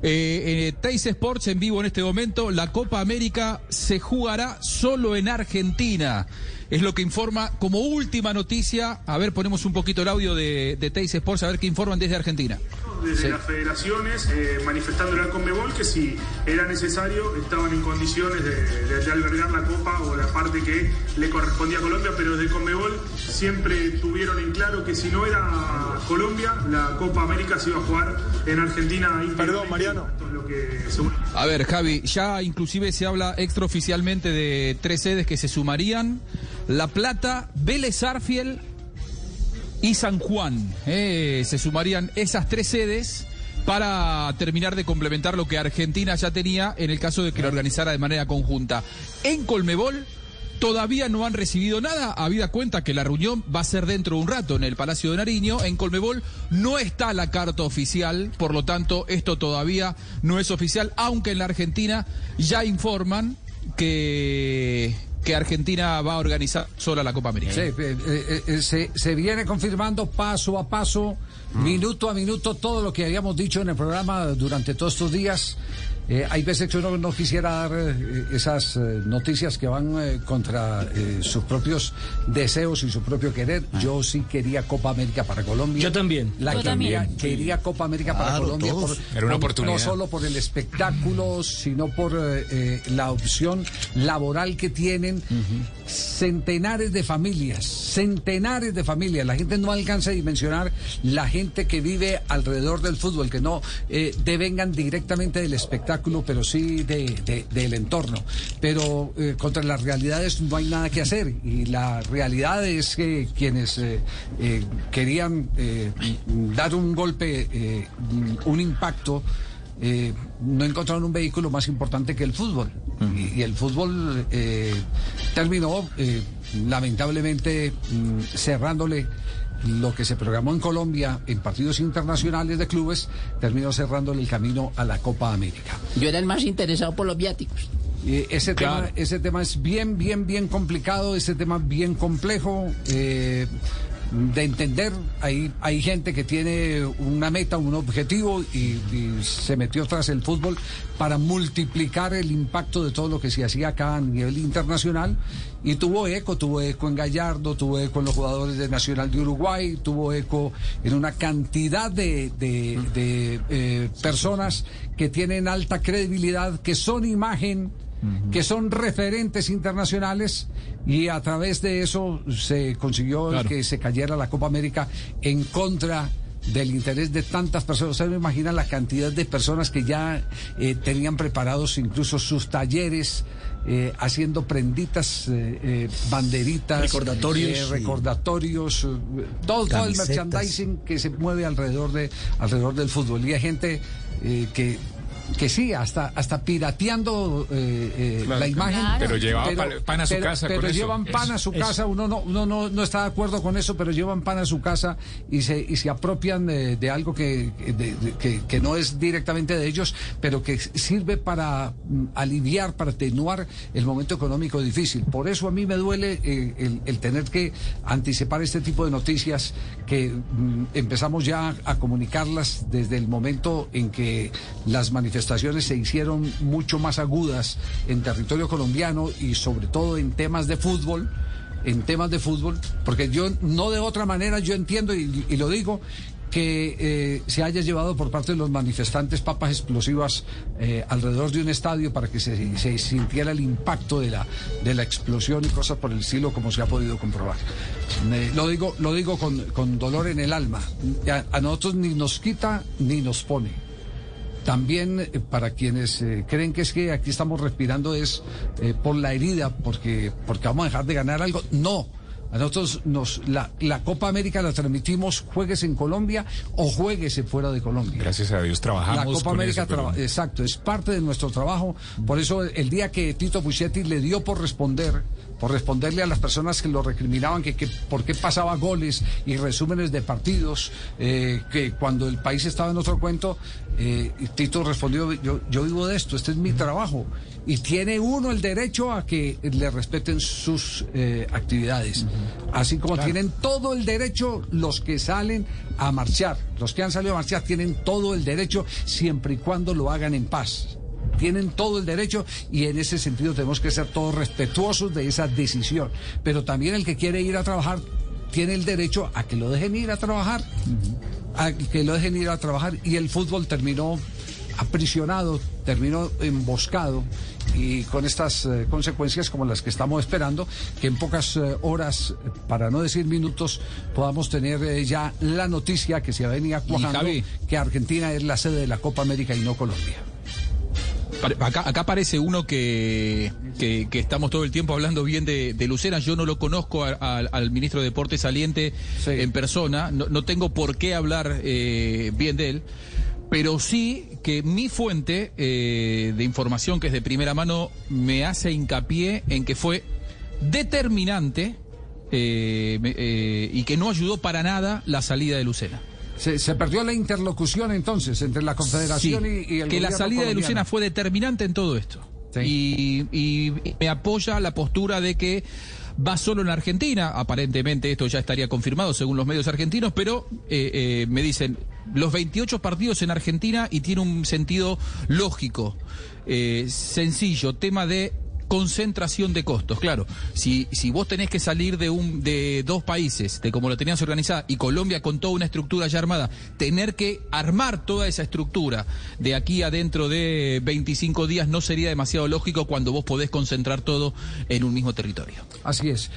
Eh, eh, Teis Sports en vivo en este momento. La Copa América se jugará solo en Argentina. Es lo que informa como última noticia. A ver, ponemos un poquito el audio de, de Teis Sports, a ver qué informan desde Argentina. Desde Sí. las federaciones, eh, manifestándole al Conmebol que si era necesario, estaban en condiciones de, de- de albergar la Copa o la parte que le correspondía a Colombia, pero desde Conmebol siempre tuvieron en claro que si no era Colombia, la Copa América se iba a jugar en Argentina. Perdón, Mariano. Lo que A ver, Javi, ya inclusive se habla extraoficialmente de tres sedes que se sumarían. La Plata, Vélez Arfiel y San Juan. Eh, se sumarían esas tres sedes para terminar de complementar lo que Argentina ya tenía en el caso de que lo organizara de manera conjunta. En Colmebol todavía no han recibido nada, habida cuenta que la reunión va a ser dentro de un rato en el Palacio de Nariño. En Colmebol no está la carta oficial, por lo tanto esto todavía no es oficial, aunque en la Argentina ya informan que, que Argentina va a organizar sola la Copa América. Sí, eh, eh, eh, se, se viene confirmando paso a paso, minuto a minuto, todo lo que habíamos dicho en el programa durante todos estos días. Eh, hay veces que uno no quisiera dar eh, esas eh, noticias que van contra sus propios deseos y su propio querer. Yo sí quería Copa América para Colombia. Yo también. La Yo quería, también. quería Copa América para Colombia. por- Era una por- oportunidad. No solo por el espectáculo, sino por la opción laboral que tienen centenares de familias, centenares de familias. La gente no alcanza a dimensionar la gente que vive alrededor del fútbol, que no devengan directamente del espectáculo, pero sí de- de- del entorno. Pero eh, contra las realidades no hay nada que hacer. Y la realidad es que quienes eh, eh, querían dar un golpe, un impacto, eh, no encontraron un vehículo más importante que el fútbol. Y, y el fútbol eh, terminó, eh, lamentablemente, mm, cerrándole lo que se programó en Colombia en partidos internacionales de clubes, terminó cerrándole el camino a la Copa América. Yo era el más interesado por los viáticos. Eh, ese, Claro. tema, ese tema es bien, bien, bien complicado, ese tema bien complejo eh, de entender. Hay, hay gente que tiene una meta, un objetivo y, y se metió tras el fútbol para multiplicar el impacto de todo lo que se hacía acá a nivel internacional y tuvo eco, tuvo eco en Gallardo, tuvo eco en los jugadores de Nacional de Uruguay, tuvo eco en una cantidad de, de- de, eh, personas que tienen alta credibilidad, que son imagen que son referentes internacionales y a través de eso se consiguió Claro. que se cayera la Copa América en contra del interés de tantas personas. Ustedes no imaginan la cantidad de personas que ya eh, tenían preparados incluso sus talleres. eh, haciendo prenditas, eh, eh, banderitas, Recordatorios. eh, recordatorios, eh, todo, todo el merchandising que se mueve alrededor de alrededor del fútbol. Y hay gente eh, que que sí, hasta hasta pirateando eh, eh, Claro. la imagen. Claro. Pero llevaba pan- pan a su pero- casa Pero con eso. llevan pan a su Eso. casa. Uno no, uno no, no está de acuerdo con eso, pero llevan pan a su casa y se, y se apropian de, de algo que, de- de- que, que no es directamente de ellos, pero que sirve para mm, aliviar, para atenuar el momento económico difícil. Por eso a mí me duele eh, el, el tener que anticipar este tipo de noticias que mm, empezamos ya a comunicarlas desde el momento en que las manifestaciones se hicieron mucho más agudas en territorio colombiano y sobre todo en temas de fútbol en temas de fútbol, porque yo no de otra manera yo entiendo y, lo digo que eh, se haya llevado por parte de los manifestantes papas explosivas eh, alrededor de un estadio para que se, sintiera el impacto de la de la explosión y cosas por el estilo como se ha podido comprobar. Lo digo lo digo con, con dolor en el alma. A nosotros ni nos quita ni nos pone. También eh, para quienes eh, creen que es que aquí estamos respirando es eh, por la herida, porque, porque vamos a dejar de ganar algo. No. A nosotros nos, la, la Copa América la transmitimos, juegues en Colombia o jueguese fuera de Colombia. Gracias a Dios trabajamos La Copa con América, eso, pero- exacto, es parte de nuestro trabajo. Por eso el día que Tito Puchetti le dio por responder por responderle a las personas que lo recriminaban, que, que por qué pasaba goles y resúmenes de partidos, eh, que cuando el país estaba en otro cuento, eh, y Tito respondió, yo, yo vivo de esto, este es mi trabajo. Y tiene uno el derecho a que le respeten sus eh, actividades. Así como tienen todo el derecho los que salen a marchar. Los que han salido a marchar tienen todo el derecho siempre y cuando lo hagan en paz tienen todo el derecho y en ese sentido tenemos que ser todos respetuosos de esa decisión. Pero también el que quiere ir a trabajar tiene el derecho a que lo dejen ir a trabajar, a que lo dejen ir a trabajar y el fútbol terminó aprisionado, terminó emboscado y con estas eh, consecuencias como las que estamos esperando, que en pocas eh, horas, para no decir minutos, podamos tener eh, ya la noticia que se venía cuajando que Argentina es la sede de la Copa América y no Colombia. Acá, acá aparece uno que, que, que estamos todo el tiempo hablando bien de, de Lucena. Yo no lo conozco a- al- al ministro de Deportes saliente Sí. en persona. No, no tengo por qué hablar eh, bien de él. Pero sí que mi fuente eh, de información, que es de primera mano, me hace hincapié en que fue determinante eh, y que no ayudó para nada la salida de Lucena. Se, se perdió la interlocución entonces entre la Confederación Sí, y, y el que la salida de. Lucena fue determinante en todo esto. Sí. Y, y me apoya la postura de que va solo en Argentina. Aparentemente esto ya estaría confirmado según los medios argentinos, pero eh, eh, me dicen los 28 partidos en Argentina y tiene un sentido lógico, eh, sencillo, tema de concentración de costos. Claro, si, si vos tenés que salir de un de dos países, de como lo tenías organizada, y Colombia con toda una estructura ya armada, tener que armar toda esa estructura de aquí a dentro de 25 días no sería demasiado lógico cuando vos podés concentrar todo en un mismo territorio. Así es.